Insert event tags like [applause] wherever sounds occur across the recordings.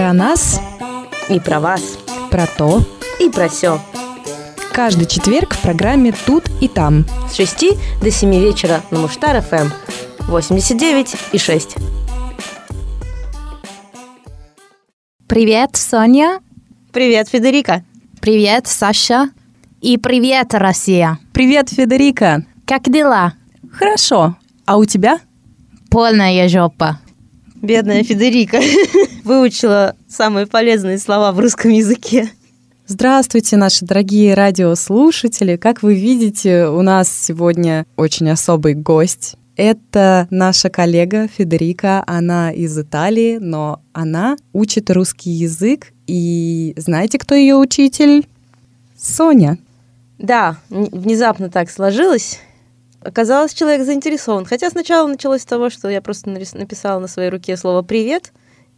Про нас И про вас. про то. И про все. Каждый четверг в программе «Тут и там». С 6 до 7 вечера на Муштар ФМ. 89 и 6. Привет, Соня. Привет, Федерика. Привет, Саша. И привет, Россия. Привет, Федерика. Как дела? Хорошо. А у тебя? Полная жопа. Бедная Федерика. [laughs] Выучила самые полезные слова в русском языке. Здравствуйте, наши дорогие радиослушатели. Как вы видите, у нас сегодня очень особый гость. Это наша коллега Федерика. Она из Италии, но она учит русский язык. И знаете, кто ее учитель? Соня. Да, внезапно так сложилось. Оказалось, человек заинтересован. Хотя сначала началось с того, что я просто написала на своей руке слово «привет»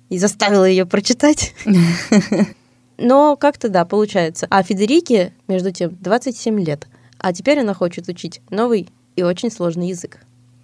и заставила ее прочитать. [laughs] Но как-то да, получается. А Федерике, между тем, 27 лет. А теперь она хочет учить новый и очень сложный язык.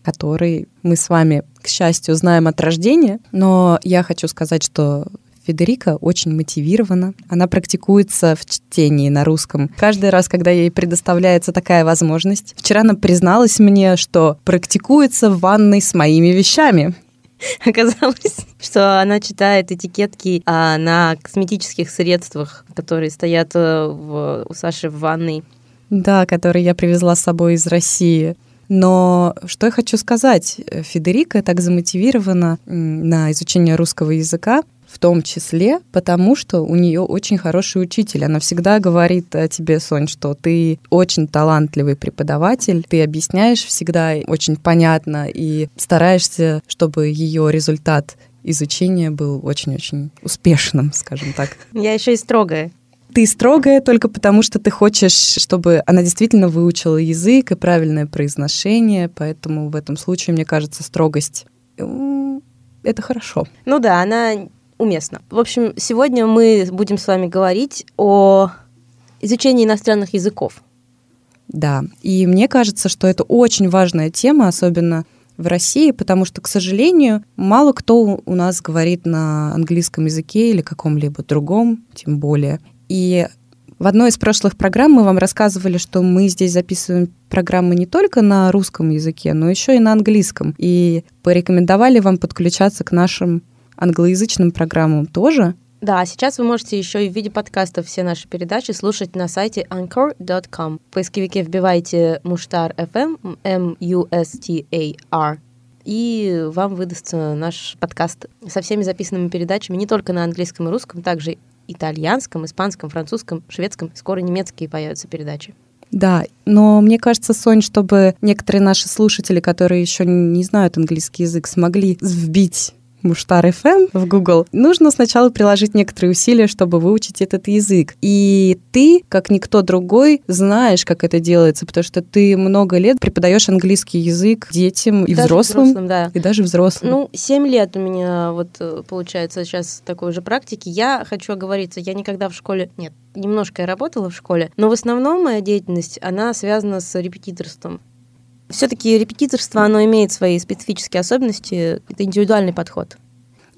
который мы с вами, к счастью, знаем от рождения. Но я хочу сказать, что Федерика очень мотивирована. Она практикуется в чтении на русском. Каждый раз, когда ей предоставляется такая возможность. Вчера она призналась мне, что практикуется в ванной с моими вещами. [laughs] Оказалось, что она читает этикетки а, на косметических средствах, которые стоят э, в- у Саши в ванной. Да, который я привезла с собой из России. Но что я хочу сказать, Федерика так замотивирована на изучение русского языка, в том числе потому, что у нее очень хороший учитель. Она всегда говорит о тебе, Сонь, что ты очень талантливый преподаватель, ты объясняешь всегда очень понятно и стараешься, чтобы ее результат изучения был очень-очень успешным, скажем так. Я еще и строгая. Ты строгая только потому, что ты хочешь, чтобы она действительно выучила язык и правильное произношение, поэтому в этом случае, мне кажется, строгость м, это хорошо. Ну да, она уместна. В общем, сегодня мы будем с вами говорить о изучении иностранных языков. Да, и мне кажется, что это очень важная тема, особенно в России, потому что, к сожалению, мало кто у нас говорит на английском языке или каком-либо другом, тем более. И в одной из прошлых программ мы вам рассказывали, что мы здесь записываем программы не только на русском языке, но еще и на английском. И порекомендовали вам подключаться к нашим англоязычным программам тоже. Да, сейчас вы можете еще и в виде подкастов все наши передачи слушать на сайте anchor.com. В поисковике вбивайте Муштар FM, M-U-S-T-A-R, и вам выдастся наш подкаст со всеми записанными передачами не только на английском и русском, также итальянском, испанском, французском, шведском. Скоро немецкие появятся передачи. Да, но мне кажется, Сонь, чтобы некоторые наши слушатели, которые еще не знают английский язык, смогли вбить Муштар FM в Google, нужно сначала приложить некоторые усилия, чтобы выучить этот язык. И ты, как никто другой, знаешь, как это делается, потому что ты много лет преподаешь английский язык детям и Даже взрослым, да. и даже взрослым. Ну, 7 лет у меня вот э, получается сейчас такой же практики. Я хочу оговориться, я никогда в школе... Нет, немножко я работала в школе, но в основном моя деятельность, она связана с репетиторством. Все-таки репетиторство, оно имеет свои специфические особенности, это индивидуальный подход.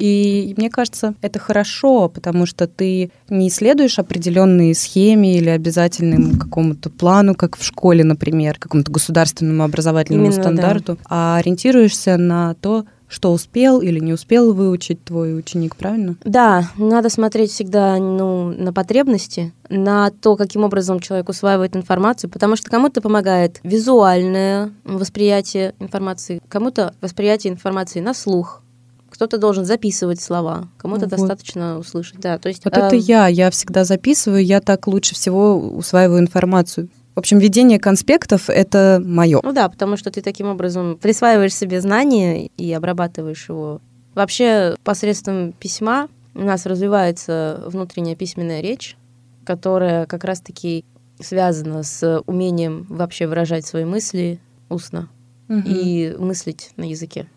И мне кажется, это хорошо, потому что ты не следуешь определенной схеме или обязательному какому-то плану, как в школе, например, какому-то государственному образовательному Именно, да. стандарту, а ориентируешься на то, что успел или не успел выучить твой ученик, правильно? Да, надо смотреть всегда ну, на потребности, на то, каким образом человек усваивает информацию, потому что кому-то помогает визуальное восприятие информации, кому-то восприятие информации на слух, кто-то должен записывать слова, кому-то Вот. достаточно услышать. Да, то есть, Вот это эм, я, я всегда записываю, я так лучше всего усваиваю информацию. В общем, ведение конспектов — это мое. Ну да, потому что ты таким образом присваиваешь себе знания и обрабатываешь его. Вообще, посредством письма у нас развивается внутренняя письменная речь, которая как раз-таки связана с умением вообще выражать свои мысли устно и мыслить на языке.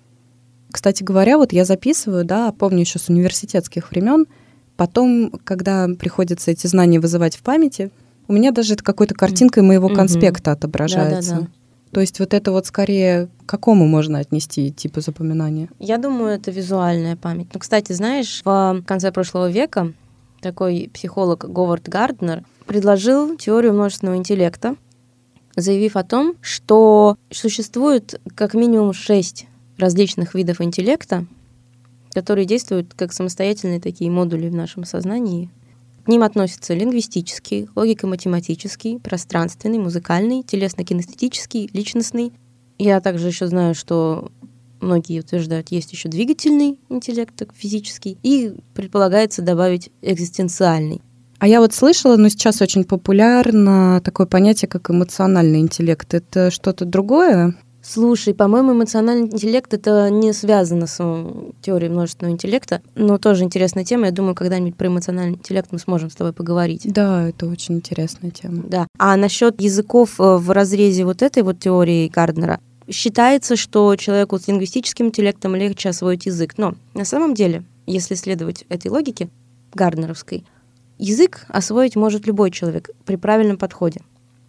Кстати говоря, вот я записываю, да, помню еще с университетских времен. Потом, когда приходится эти знания вызывать в памяти, у меня даже это какой-то картинкой моего конспекта отображается. Да-да-да. То есть вот это вот скорее к какому можно отнести типу запоминания? Я думаю, это визуальная память. Ну, кстати, знаешь, в конце прошлого века такой психолог Говард Гарднер предложил теорию множественного интеллекта, заявив о том, что существует как минимум шесть различных видов интеллекта, которые действуют как самостоятельные такие модули в нашем сознании. К ним относятся лингвистический, логико-математический, пространственный, музыкальный, телесно-кинестетический, личностный. Я также еще знаю, что многие утверждают, есть еще двигательный интеллект, физический, и предполагается добавить экзистенциальный. А я вот слышала, но сейчас очень популярно такое понятие, как эмоциональный интеллект. Это что-то другое? Слушай, по-моему, эмоциональный интеллект это не связано с теорией множественного интеллекта, но тоже интересная тема. Я думаю, когда-нибудь про эмоциональный интеллект мы сможем с тобой поговорить. Да, это очень интересная тема. Да. А насчет языков э, в разрезе вот этой вот теории Гарднера, считается, что человеку с лингвистическим интеллектом легче освоить язык. Но на самом деле, если следовать этой логике гарднеровской, язык освоить может любой человек при правильном подходе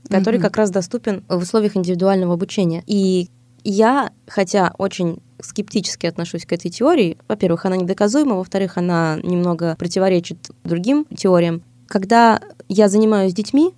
который mm-hmm. как раз доступен в условиях индивидуального обучения. И я, хотя очень скептически отношусь к этой теории, во-первых, она недоказуема, во-вторых, она немного противоречит другим теориям. Когда я занимаюсь детьми,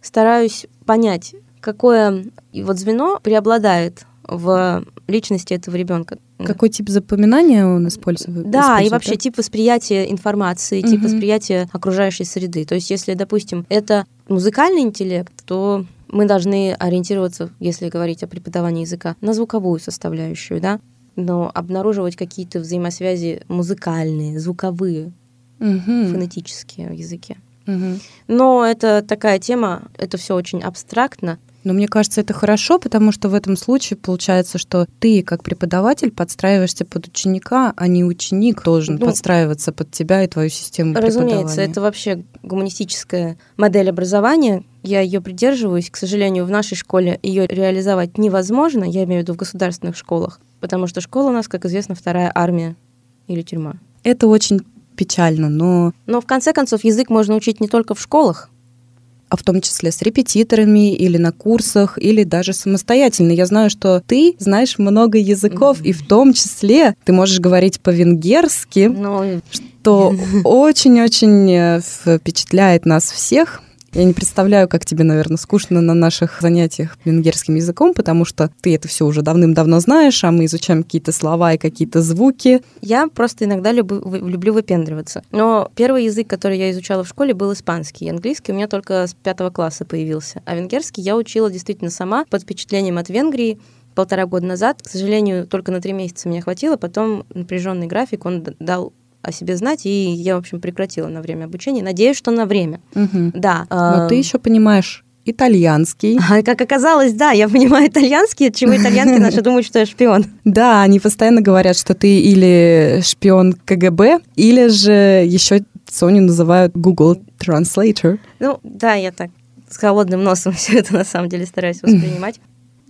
стараюсь понять, какое вот звено преобладает в личности этого ребенка. Какой тип запоминания он использует? Да, использует, и вообще да? тип восприятия информации, угу. тип восприятия окружающей среды. То есть, если, допустим, это музыкальный интеллект, то мы должны ориентироваться, если говорить о преподавании языка, на звуковую составляющую, да, но обнаруживать какие-то взаимосвязи музыкальные, звуковые, угу. фонетические в языке. Угу. Но это такая тема, это все очень абстрактно. Но мне кажется, это хорошо, потому что в этом случае получается, что ты, как преподаватель, подстраиваешься под ученика, а не ученик должен ну, подстраиваться под тебя и твою систему Разумеется, это вообще гуманистическая модель образования. Я ее придерживаюсь. К сожалению, в нашей школе ее реализовать невозможно, я имею в виду в государственных школах, потому что школа у нас, как известно, вторая армия или тюрьма. Это очень печально, но... Но в конце концов язык можно учить не только в школах, а в том числе с репетиторами или на курсах, или даже самостоятельно. Я знаю, что ты знаешь много языков, mm-hmm. и в том числе ты можешь говорить по-венгерски, ну... что очень-очень э, впечатляет нас всех. Я не представляю, как тебе, наверное, скучно на наших занятиях венгерским языком, потому что ты это все уже давным-давно знаешь, а мы изучаем какие-то слова и какие-то звуки. Я просто иногда люблю, люблю выпендриваться. Но первый язык, который я изучала в школе, был испанский. Английский у меня только с пятого класса появился. А венгерский я учила действительно сама, под впечатлением от Венгрии полтора года назад. К сожалению, только на три месяца меня хватило. Потом напряженный график, он дал о себе знать, и я, в общем, прекратила на время обучения. Надеюсь, что на время. Угу. Да. Но ты еще понимаешь итальянский. А, [laughs] как оказалось, да, я понимаю итальянский, чему итальянки наши [laughs] думают, что я шпион. Да, они постоянно говорят, что ты или шпион КГБ, или же еще Соню называют Google Translator. Ну, да, я так с холодным носом [laughs] все это на самом деле стараюсь воспринимать.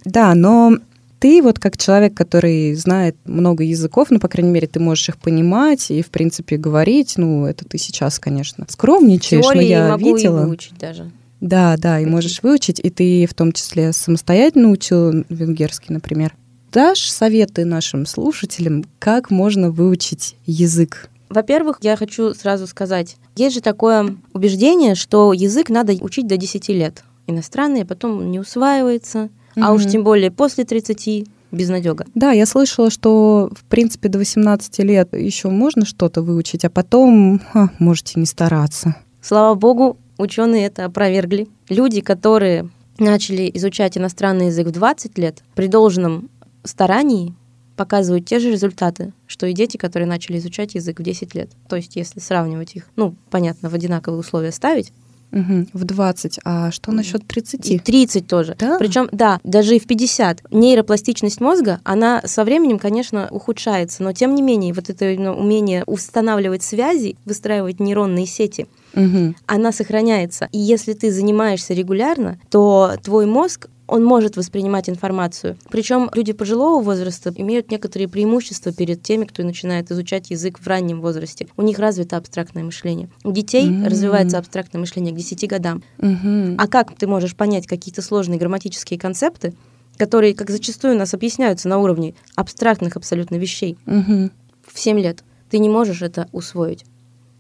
Да, но ты вот как человек, который знает много языков, ну, по крайней мере, ты можешь их понимать и, в принципе, говорить, ну, это ты сейчас, конечно, скромничаешь, но я могу видела. И выучить даже. Да, да, и можешь выучить, и ты в том числе самостоятельно учил венгерский, например. Дашь советы нашим слушателям, как можно выучить язык? Во-первых, я хочу сразу сказать, есть же такое убеждение, что язык надо учить до 10 лет. Иностранный, а потом не усваивается, mm-hmm. а уж тем более после 30 безнадега. Да, я слышала, что, в принципе, до 18 лет еще можно что-то выучить, а потом ха, можете не стараться. Слава богу, ученые это опровергли. Люди, которые начали изучать иностранный язык в 20 лет, при должном старании показывают те же результаты, что и дети, которые начали изучать язык в 10 лет. То есть, если сравнивать их, ну, понятно, в одинаковые условия ставить, Угу, в 20. А что насчет 30? И 30 тоже. Да? Причем, да, даже и в 50. Нейропластичность мозга, она со временем, конечно, ухудшается, но тем не менее, вот это умение устанавливать связи, выстраивать нейронные сети, угу. она сохраняется. И если ты занимаешься регулярно, то твой мозг он может воспринимать информацию. Причем люди пожилого возраста имеют некоторые преимущества перед теми, кто начинает изучать язык в раннем возрасте. У них развито абстрактное мышление. У детей mm-hmm. развивается абстрактное мышление к 10 годам. Mm-hmm. А как ты можешь понять какие-то сложные грамматические концепты, которые, как зачастую, у нас объясняются на уровне абстрактных абсолютно вещей. Мгм. В 7 лет ты не можешь это усвоить.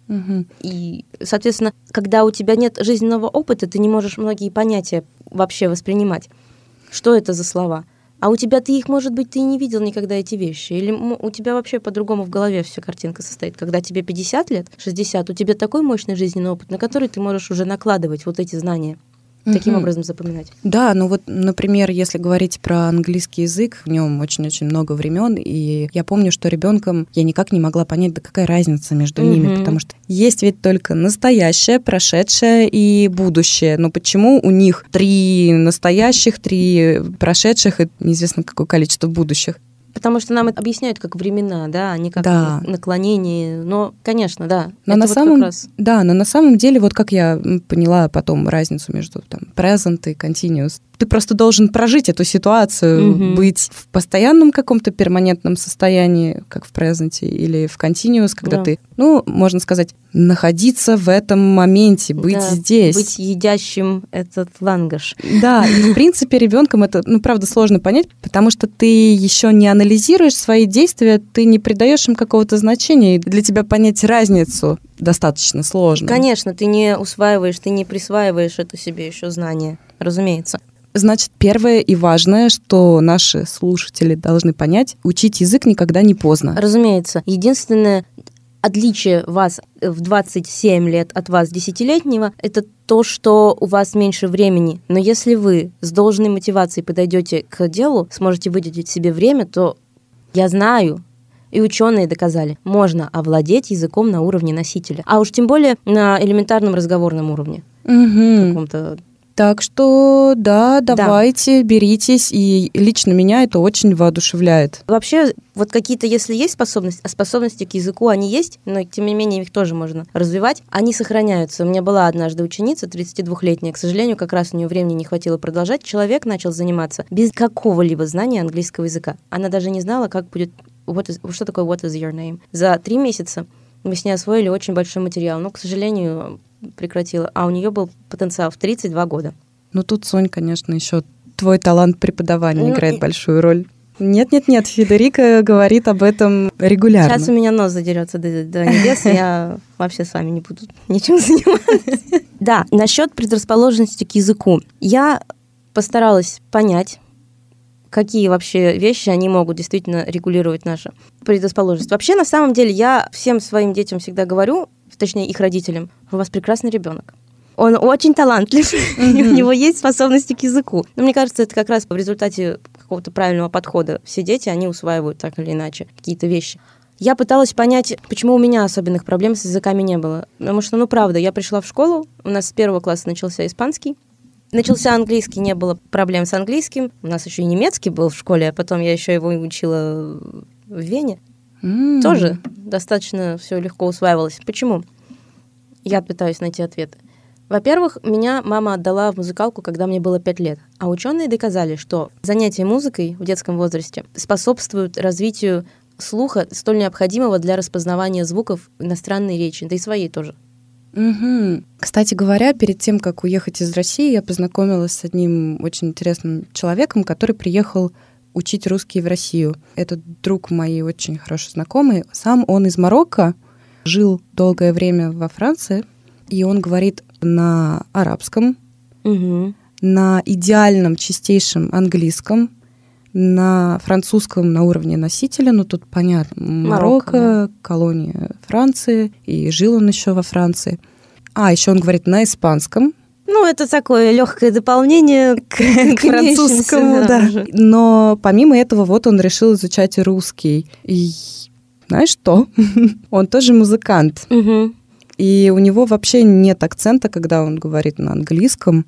Мгм. И, соответственно, когда у тебя нет жизненного опыта, ты не можешь многие понятия вообще воспринимать. Что это за слова? А у тебя ты их, может быть, ты и не видел никогда эти вещи. Или у тебя вообще по-другому в голове вся картинка состоит. Когда тебе 50 лет, 60, у тебя такой мощный жизненный опыт, на который ты можешь уже накладывать вот эти знания. Таким Мгм. образом запоминать. Да, ну вот, например, если говорить про английский язык, в нем очень-очень много времен, и я помню, что ребенком я никак не могла понять, да какая разница между ними, Мгм. потому что есть ведь только настоящее, прошедшее и будущее. Но почему у них три настоящих, три прошедших и неизвестно какое количество будущих? Потому что нам это объясняют как времена, да, а не как Да. на- наклонение. Но, конечно, да. Но на вот самом раз. Да, но на самом деле, вот как я поняла потом разницу между там present и continuous, ты просто должен прожить эту ситуацию, Мгм. быть в постоянном каком-то перманентном состоянии, как в презенте, или в continuous, когда Да. ты, ну, можно сказать, находиться в этом моменте, быть Да, здесь. Быть едящим этот лангаш. Да, и в принципе ребенком это, ну, правда, сложно понять, потому что ты еще не анализируешь свои действия, ты не придаешь им какого-то значения, и для тебя понять разницу достаточно сложно. Конечно, ты не усваиваешь, ты не присваиваешь это себе еще знание, разумеется. Значит, первое и важное, что наши слушатели должны понять, учить язык никогда не поздно. Разумеется. Единственное отличие вас в 27 лет от вас десятилетнего, это то, что у вас меньше времени. Но если вы с должной мотивацией подойдете к делу, сможете выделить себе время, то я знаю, и ученые доказали, можно овладеть языком на уровне носителя. А уж тем более на элементарном разговорном уровне. Мгм. Каком-то Так что, да, давайте, беритесь, и лично меня это очень воодушевляет. Вообще, вот какие-то, если есть способности, а способности к языку, они есть, но тем не менее их тоже можно развивать, они сохраняются. У меня была однажды ученица, 32-летняя, к сожалению, как раз у нее времени не хватило продолжать. Человек начал заниматься без какого-либо знания английского языка. Она даже не знала, как будет, what is- что такое what is your name. За три месяца мы с ней освоили очень большой материал, но, к сожалению, прекратила. А у нее был потенциал в 32 года. Ну тут, Сонь, конечно, еще твой талант преподавания Ну, играет и- большую роль. Нет-нет-нет, Федерика говорит об этом регулярно. Сейчас у меня нос задерется до, до небес, [laughs] я вообще с вами не буду ничем заниматься. [laughs] Да, насчет предрасположенности к языку. Я постаралась понять, какие вообще вещи они могут действительно регулировать нашу предрасположенность. Вообще, на самом деле, я всем своим детям всегда говорю, точнее, их родителям, у вас прекрасный ребенок. Он очень талантлив, [laughs] и у него есть способности к языку. Но мне кажется, это как раз в результате какого-то правильного подхода. Все дети, они усваивают так или иначе какие-то вещи. Я пыталась понять, почему у меня особенных проблем с языками не было. Потому что, ну, правда, я пришла в школу, у нас с первого класса начался испанский, Начался английский, не было проблем с английским. У нас еще и немецкий был в школе, а потом я еще его учила в Вене. М. Тоже достаточно все легко усваивалось. Почему? Я пытаюсь найти ответы. Во-первых, меня мама отдала в музыкалку, когда мне было 5 лет. А ученые доказали, что занятия музыкой в детском возрасте способствуют развитию слуха, столь необходимого для распознавания звуков иностранной речи, да и своей тоже. Мгм. Кстати говоря, перед тем, как уехать из России, я познакомилась с одним очень интересным человеком, который приехал учить русский в Россию. Это друг моей очень хороший знакомый. Сам он из Марокко, жил долгое время во Франции, и он говорит на арабском, Угу. на идеальном чистейшем английском, на французском на уровне носителя, ну тут понятно, Марокко, Марокко, колония Франции, и жил он еще во Франции. А, еще он говорит на испанском, Ну, это такое легкое дополнение к, к французскому, да. уже. Но помимо этого, вот он решил изучать русский. И знаешь что? [laughs] Он тоже музыкант. И у него вообще нет акцента, когда он говорит на английском.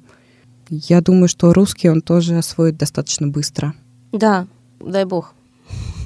Я думаю, что русский он тоже освоит достаточно быстро. Да, дай бог.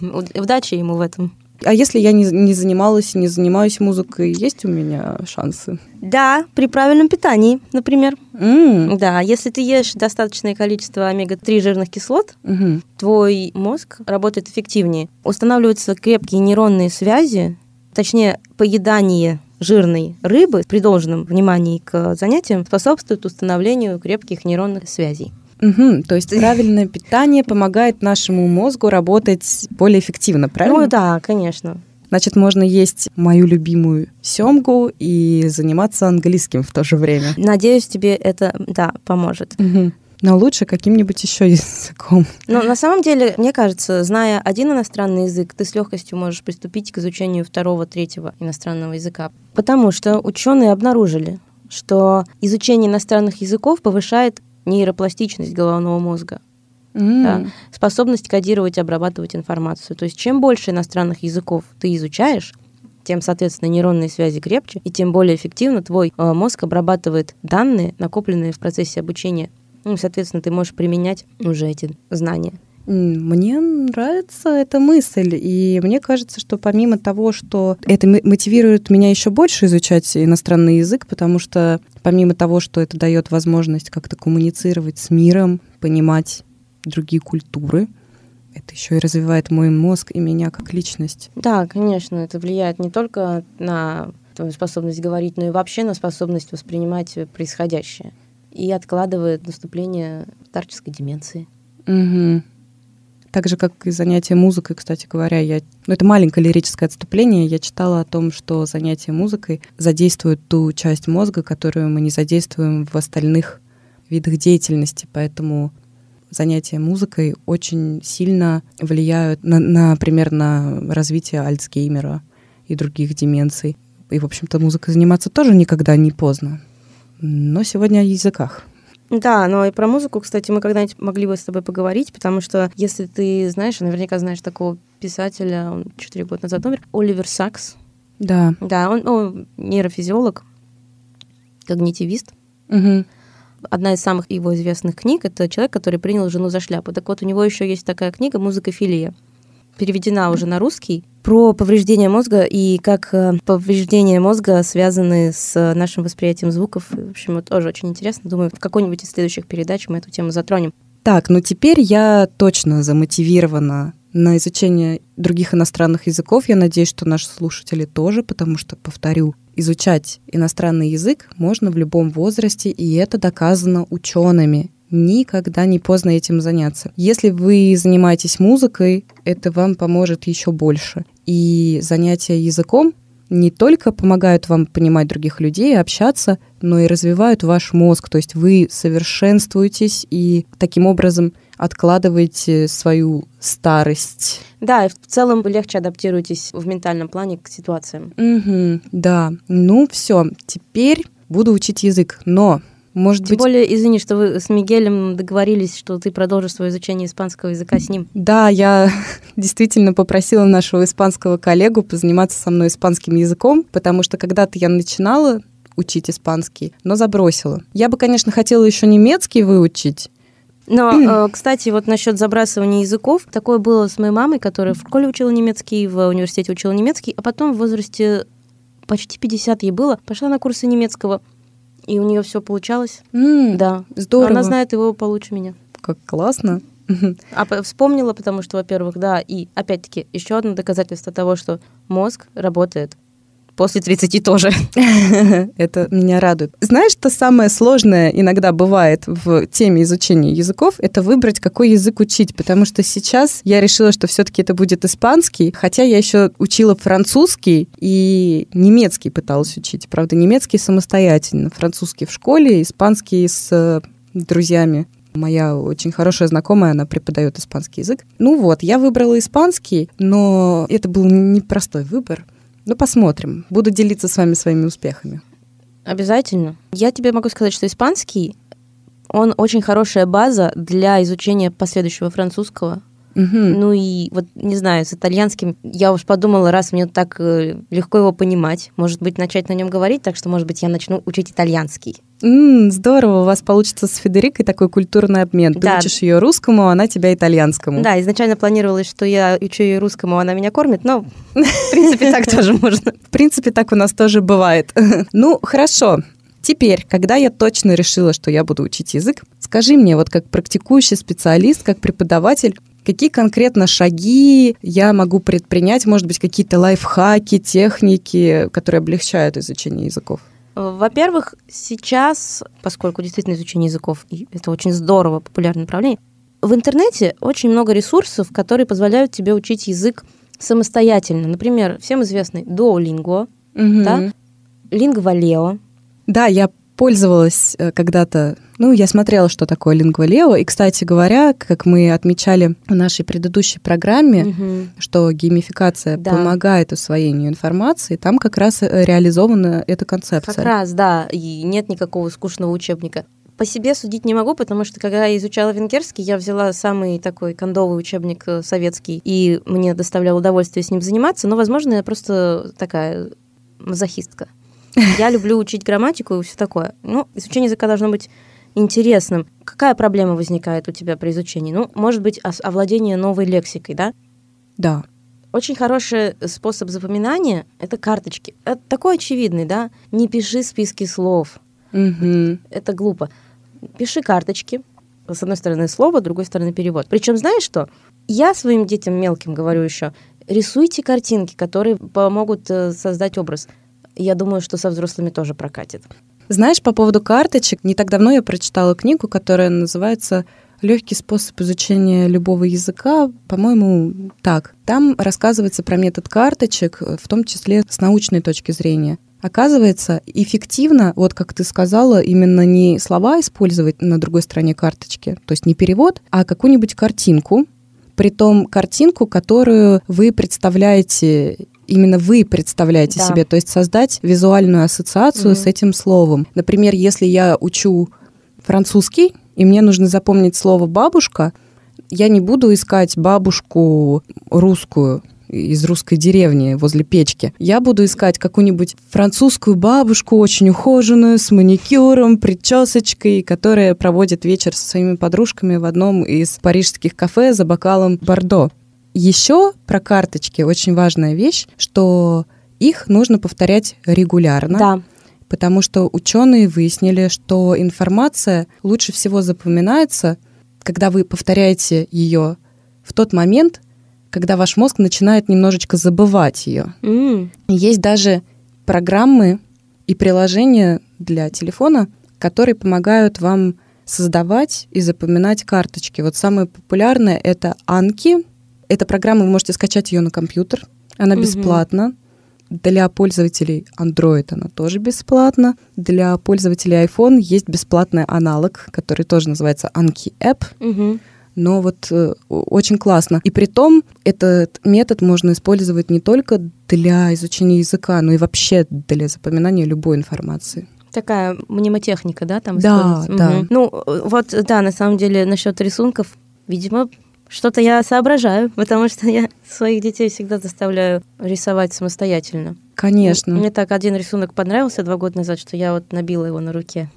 Уд- Удачи ему в этом. А если я не, не занималась и не занимаюсь музыкой, есть у меня шансы? Да, при правильном питании, например. М, Да, если ты ешь достаточное количество омега-3 жирных кислот, мгм. твой мозг работает эффективнее. Устанавливаются крепкие нейронные связи, точнее, поедание жирной рыбы при должном внимании к занятиям способствует установлению крепких нейронных связей. Угу, то есть [laughs] правильное питание помогает нашему мозгу работать более эффективно, правильно? Ну да, конечно. Значит, можно есть мою любимую семгу и заниматься английским в то же время. Надеюсь, тебе это, да, поможет. Угу. Но лучше каким-нибудь еще языком. Но на самом деле, мне кажется, зная один иностранный язык, ты с легкостью можешь приступить к изучению второго, третьего иностранного языка. Потому что ученые обнаружили, что изучение иностранных языков повышает нейропластичность головного мозга. М. Да, способность кодировать и обрабатывать информацию. То есть чем больше иностранных языков ты изучаешь, тем, соответственно, нейронные связи крепче, и тем более эффективно твой э, мозг обрабатывает данные, накопленные в процессе обучения. Ну, соответственно, ты можешь применять уже эти знания. Мне нравится эта мысль, и мне кажется, что помимо того, что это мотивирует меня еще больше изучать иностранный язык, потому что помимо того, что это дает возможность как-то коммуницировать с миром, понимать другие культуры, это еще и развивает мой мозг и меня как личность. Да, конечно, это влияет не только на твою способность говорить, но и вообще на способность воспринимать происходящее. И откладывает наступление старческой деменции. Мгм. Так же, как и занятие музыкой, кстати говоря, я... ну, это маленькое лирическое отступление. Я читала о том, что занятие музыкой задействует ту часть мозга, которую мы не задействуем в остальных видах деятельности. Поэтому занятия музыкой очень сильно влияют, на, например, на развитие Альцгеймера и других деменций. И, в общем-то, музыкой заниматься тоже никогда не поздно. Но сегодня о языках. Да, но и про музыку, кстати, мы когда-нибудь могли бы с тобой поговорить, потому что если ты знаешь, наверняка знаешь такого писателя, он 4 года назад умер, Оливер Сакс. Да. Да, он ну, нейрофизиолог, когнитивист. Мгм. Одна из самых его известных книг это человек, который принял жену за шляпу. Так вот, у него еще есть такая книга Музыкофилия. Переведена уже на русский про повреждение мозга и как э, повреждения мозга связаны с нашим восприятием звуков. В общем, вот тоже очень интересно. Думаю, в какой-нибудь из следующих передач мы эту тему затронем. Так, ну теперь я точно замотивирована на изучение других иностранных языков. Я надеюсь, что наши слушатели тоже, потому что, повторю, изучать иностранный язык можно в любом возрасте, и это доказано учеными. Никогда не поздно этим заняться. Если вы занимаетесь музыкой, это вам поможет еще больше. И занятия языком не только помогают вам понимать других людей, общаться, но и развивают ваш мозг. То есть вы совершенствуетесь и таким образом откладываете свою старость. Да, и в целом вы легче адаптируетесь в ментальном плане к ситуациям. Мгм, да. Ну все, теперь буду учить язык. Но, может Тем быть, более, извини, что вы с Мигелем договорились, что ты продолжишь свое изучение испанского языка с ним. Да, я [laughs] действительно попросила нашего испанского коллегу позаниматься со мной испанским языком, потому что когда-то я начинала учить испанский, но забросила. Я бы, конечно, хотела еще немецкий выучить. Но, [clears throat] э, кстати, вот насчет забрасывания языков, такое было с моей мамой, которая в школе учила немецкий, в университете учила немецкий, а потом в возрасте почти 50 ей было, пошла на курсы немецкого, и у нее все получалось. М, Да, Здорово. она знает его получше меня. Как классно. [laughs] А вспомнила, потому что, во-первых, да, и опять-таки еще одно доказательство того, что мозг работает после 30 тоже. [laughs] Это меня радует. Знаешь, что самое сложное иногда бывает в теме изучения языков, это выбрать, какой язык учить, потому что сейчас я решила, что все-таки это будет испанский, хотя я еще учила французский и немецкий пыталась учить. Правда, немецкий самостоятельно, французский в школе, испанский с э, друзьями. Моя очень хорошая знакомая, она преподает испанский язык. Ну вот, я выбрала испанский, но это был непростой выбор. Ну, посмотрим. Буду делиться с вами своими успехами. Обязательно. Я тебе могу сказать, что испанский, он очень хорошая база для изучения последующего французского. Мгм. Ну и вот, не знаю, с итальянским я уж подумала, раз мне так э, легко его понимать, может быть, начать на нем говорить, так что, может быть, я начну учить итальянский. М, здорово, у вас получится с Федерикой такой культурный обмен. Ты Да. учишь ее русскому, а она тебя итальянскому. Да, изначально планировалось, что я учу ее русскому, а она меня кормит, но, в принципе, так [laughs] тоже можно. В принципе, так у нас тоже бывает. [laughs] ну, хорошо. Теперь, когда я точно решила, что я буду учить язык, скажи мне, вот как практикующий специалист, как преподаватель, какие конкретно шаги я могу предпринять, может быть, какие-то лайфхаки, техники, которые облегчают изучение языков? Во-первых, сейчас, поскольку действительно изучение языков, и это очень здорово, популярное направление, в интернете очень много ресурсов, которые позволяют тебе учить язык самостоятельно. Например, всем известный Duolingo, Мгм. да, Lingvaleo. Да, я пользовалась э, когда-то, ну, я смотрела, что такое лингвалео. И, кстати говоря, как мы отмечали в нашей предыдущей программе, Мгм. что геймификация Да. помогает усвоению информации, там как раз э, реализована эта концепция. Как раз, да, и нет никакого скучного учебника. По себе судить не могу, потому что когда я изучала венгерский, я взяла самый такой кондовый учебник э, советский, и мне доставляло удовольствие с ним заниматься, но, возможно, я просто такая мазохистка. Я люблю учить грамматику и все такое. Ну, изучение языка должно быть интересным. Какая проблема возникает у тебя при изучении? Ну, может быть, овладение новой лексикой, да? Да. Очень хороший способ запоминания — это карточки. Это такой очевидный, да? Не пиши списки слов. Мгм. Это глупо. Пиши карточки. С одной стороны слово, с другой стороны перевод. Причем знаешь что? Я своим детям мелким говорю еще, рисуйте картинки, которые помогут э, создать образ. Я думаю, что со взрослыми тоже прокатит. Знаешь, по поводу карточек, не так давно я прочитала книгу, которая называется Легкий способ изучения любого языка, по-моему, так. Там рассказывается про метод карточек, в том числе с научной точки зрения. Оказывается, эффективно, вот как ты сказала, именно не слова использовать на другой стороне карточки, то есть не перевод, а какую-нибудь картинку, притом картинку, которую вы представляете именно вы представляете Да. себе, то есть создать визуальную ассоциацию Мгм. с этим словом. Например, если я учу французский, и мне нужно запомнить слово бабушка, я не буду искать бабушку русскую из русской деревни возле печки. Я буду искать какую-нибудь французскую бабушку, очень ухоженную, с маникюром, причесочкой, которая проводит вечер со своими подружками в одном из парижских кафе за бокалом бордо. Еще про карточки очень важная вещь, что их нужно повторять регулярно, Да. потому что ученые выяснили, что информация лучше всего запоминается, когда вы повторяете ее в тот момент, когда ваш мозг начинает немножечко забывать ее. М, Есть даже программы и приложения для телефона, которые помогают вам создавать и запоминать карточки. Вот самое популярное это Анки. Эта программа, вы можете скачать ее на компьютер. Она Мгм. бесплатна. Для пользователей Android она тоже бесплатна. Для пользователей iPhone есть бесплатный аналог, который тоже называется Anki App. мгм. Но вот э, очень классно. И при том этот метод можно использовать не только для изучения языка, но и вообще для запоминания любой информации. Такая мнемотехника, да, там Да, используется? да. Мгм. Ну, э, вот, да, на самом деле, насчет рисунков, видимо, что-то я соображаю, [laughs] потому что я своих детей всегда заставляю рисовать самостоятельно. Конечно. Мне так один рисунок понравился два года назад, что я вот набила его на руке.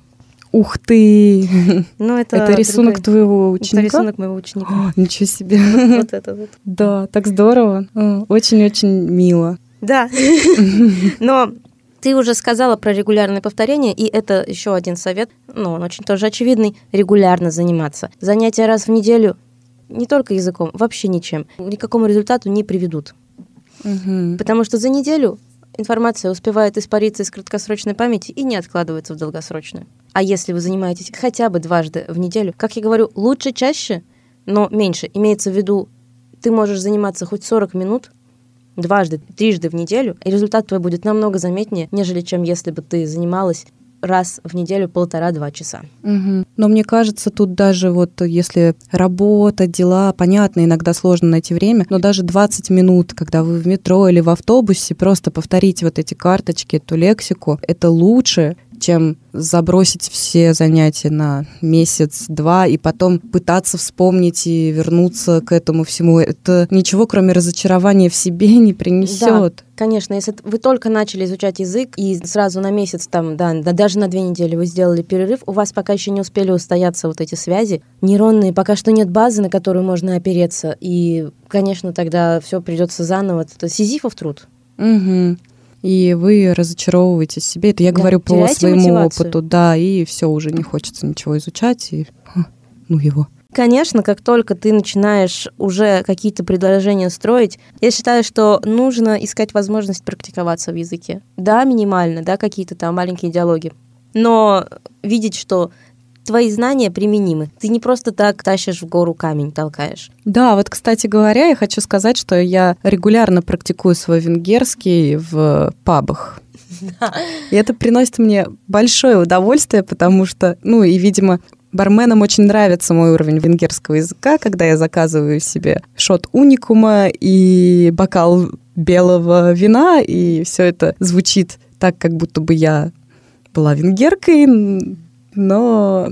Ух ты! [laughs] Ну, это, Это рисунок другой- твоего Это ученика? рисунок моего ученика. О, ничего себе. [laughs] Вот это вот. Да, так здорово. Очень-очень мило. Да. Но ты уже сказала про регулярное повторение, и это еще один совет, ну, он очень тоже очевидный, регулярно заниматься. Занятия раз в неделю не только языком, вообще ничем, ни к какому результату не приведут. Мгм. Потому что за неделю информация успевает испариться из краткосрочной памяти и не откладывается в долгосрочную. А если вы занимаетесь хотя бы дважды в неделю, как я говорю, лучше чаще, но меньше. Имеется в виду, ты можешь заниматься хоть 40 минут, дважды, трижды в неделю, и результат твой будет намного заметнее, нежели чем если бы ты занималась раз в неделю полтора-два часа. Мгм. Но мне кажется, тут даже вот если работа, дела, понятно, иногда сложно найти время, но даже 20 минут, когда вы в метро или в автобусе, просто повторите вот эти карточки, эту лексику, это лучше, чем забросить все занятия на месяц-два и потом пытаться вспомнить и вернуться к этому всему. Это ничего, кроме разочарования в себе, [laughs] не принесет. Конечно, если вы только начали изучать язык и сразу на месяц, там, да, да, даже на две недели вы сделали перерыв, у вас пока еще не успели устояться вот эти связи нейронные, пока что нет базы, на которую можно опереться, и, конечно, тогда все придется заново. Это сизифов труд. Мгм. И вы разочаровываетесь в себе. Это я Да, говорю по своему мотивацию. опыту, да, и все уже не хочется ничего изучать, и ну его. Конечно, как только ты начинаешь уже какие-то предложения строить, я считаю, что нужно искать возможность практиковаться в языке. Да, минимально, да, какие-то там маленькие диалоги. Но видеть, что твои знания применимы. Ты не просто так тащишь в гору камень, толкаешь. Да, вот, кстати говоря, я хочу сказать, что я регулярно практикую свой венгерский в пабах. И это приносит мне большое удовольствие, потому что, ну и, видимо, Барменам очень нравится мой уровень венгерского языка, когда я заказываю себе шот уникума и бокал белого вина, и все это звучит так, как будто бы я была венгеркой, но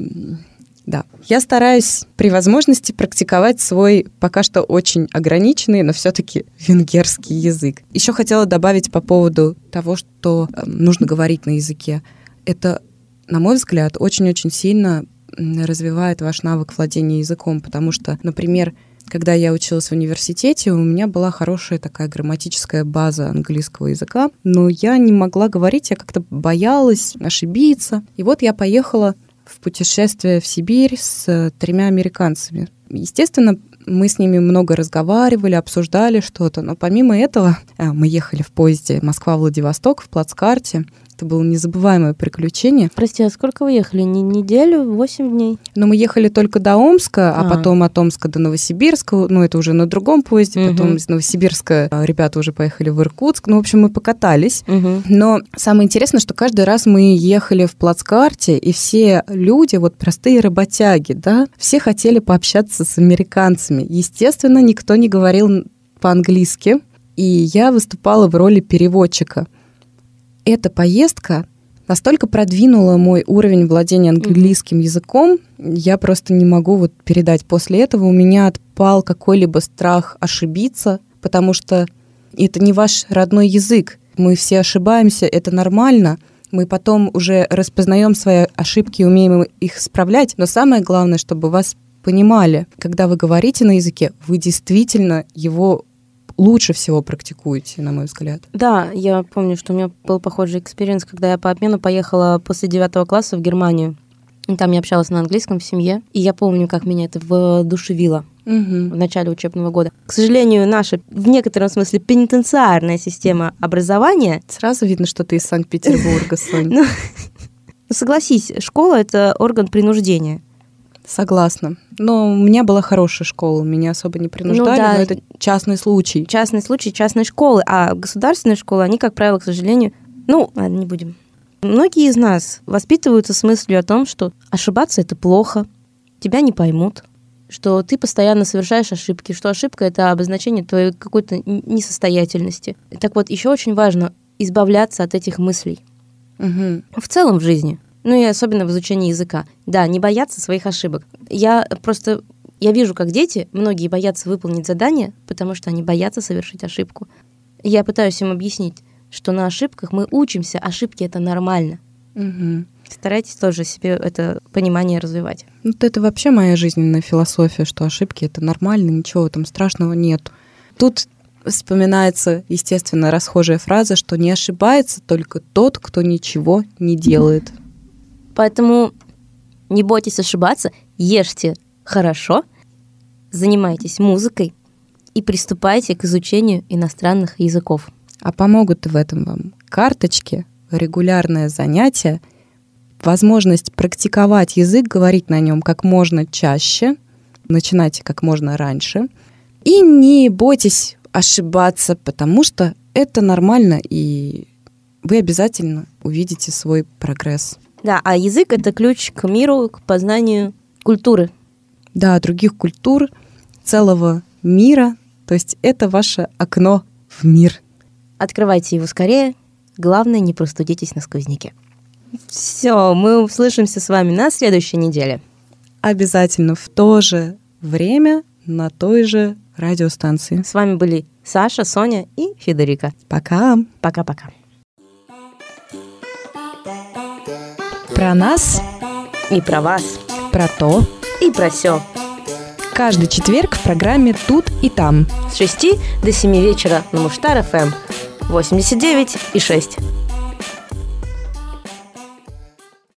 да, я стараюсь при возможности практиковать свой пока что очень ограниченный, но все-таки венгерский язык. Еще хотела добавить по поводу того, что э, нужно говорить на языке. Это, на мой взгляд, очень-очень сильно развивает ваш навык владения языком, потому что, например, когда я училась в университете, у меня была хорошая такая грамматическая база английского языка, но я не могла говорить, я как-то боялась ошибиться. И вот я поехала в путешествие в Сибирь с тремя американцами. Естественно, мы с ними много разговаривали, обсуждали что-то, но помимо этого э, мы ехали в поезде Москва-Владивосток в плацкарте, это было незабываемое приключение. Прости, а сколько вы ехали? Не неделю, восемь дней? Но мы ехали только до Омска, а, а потом от Омска до Новосибирска. Ну, это уже на другом поезде. Угу. Потом из Новосибирска а, ребята уже поехали в Иркутск. Ну, в общем, мы покатались. Угу. Но самое интересное, что каждый раз мы ехали в плацкарте, и все люди, вот простые работяги, да, все хотели пообщаться с американцами. Естественно, никто не говорил по-английски. И я выступала в роли переводчика – эта поездка настолько продвинула мой уровень владения английским языком, я просто не могу вот передать. После этого у меня отпал какой-либо страх ошибиться, потому что это не ваш родной язык. Мы все ошибаемся, это нормально. Мы потом уже распознаем свои ошибки и умеем их исправлять. Но самое главное, чтобы вас понимали, когда вы говорите на языке, вы действительно его лучше всего практикуете, на мой взгляд. Да, я помню, что у меня был похожий experience, когда я по обмену поехала после девятого класса в Германию. И там я общалась на английском в семье. И я помню, как меня это воодушевило угу. в начале учебного года. К сожалению, наша в некотором смысле пенитенциарная система образования... Сразу видно, что ты из Санкт-Петербурга, Соня. [laughs] Ну, [laughs] согласись, школа — это орган принуждения. Согласна. Но у меня была хорошая школа, меня особо не принуждали, ну, да. но это частный случай. Частный случай частной школы, а государственные школы, они, как правило, к сожалению, ну, ладно, не будем. Многие из нас воспитываются с мыслью о том, что ошибаться это плохо, тебя не поймут, что ты постоянно совершаешь ошибки, что ошибка это обозначение твоей какой-то несостоятельности. Так вот, еще очень важно избавляться от этих мыслей. Угу. В целом в жизни. Ну и особенно в изучении языка. Да, не бояться своих ошибок. Я просто я вижу, как дети, многие боятся выполнить задание, потому что они боятся совершить ошибку. Я пытаюсь им объяснить, что на ошибках мы учимся, ошибки это нормально. Угу. Старайтесь тоже себе это понимание развивать. Ну, это вообще моя жизненная философия, что ошибки это нормально, ничего там страшного нет. Тут вспоминается, естественно, расхожая фраза, что не ошибается только тот, кто ничего не делает. Поэтому не бойтесь ошибаться, ешьте хорошо, занимайтесь музыкой и приступайте к изучению иностранных языков. А помогут в этом вам карточки, регулярное занятие, возможность практиковать язык, говорить на нем как можно чаще, начинайте как можно раньше. И не бойтесь ошибаться, потому что это нормально, и вы обязательно увидите свой прогресс. Да, а язык это ключ к миру, к познанию культуры. Да, других культур, целого мира. То есть это ваше окно в мир. Открывайте его скорее. Главное, не простудитесь на сквозняке. Все, мы услышимся с вами на следующей неделе. Обязательно в то же время на той же радиостанции. С вами были Саша, Соня и Федерика. Пока. Пока-пока. Про нас и про вас. Про то и про все. Каждый четверг в программе «Тут и там». С 6 до 7 вечера на Муштар ФМ 89 и 6.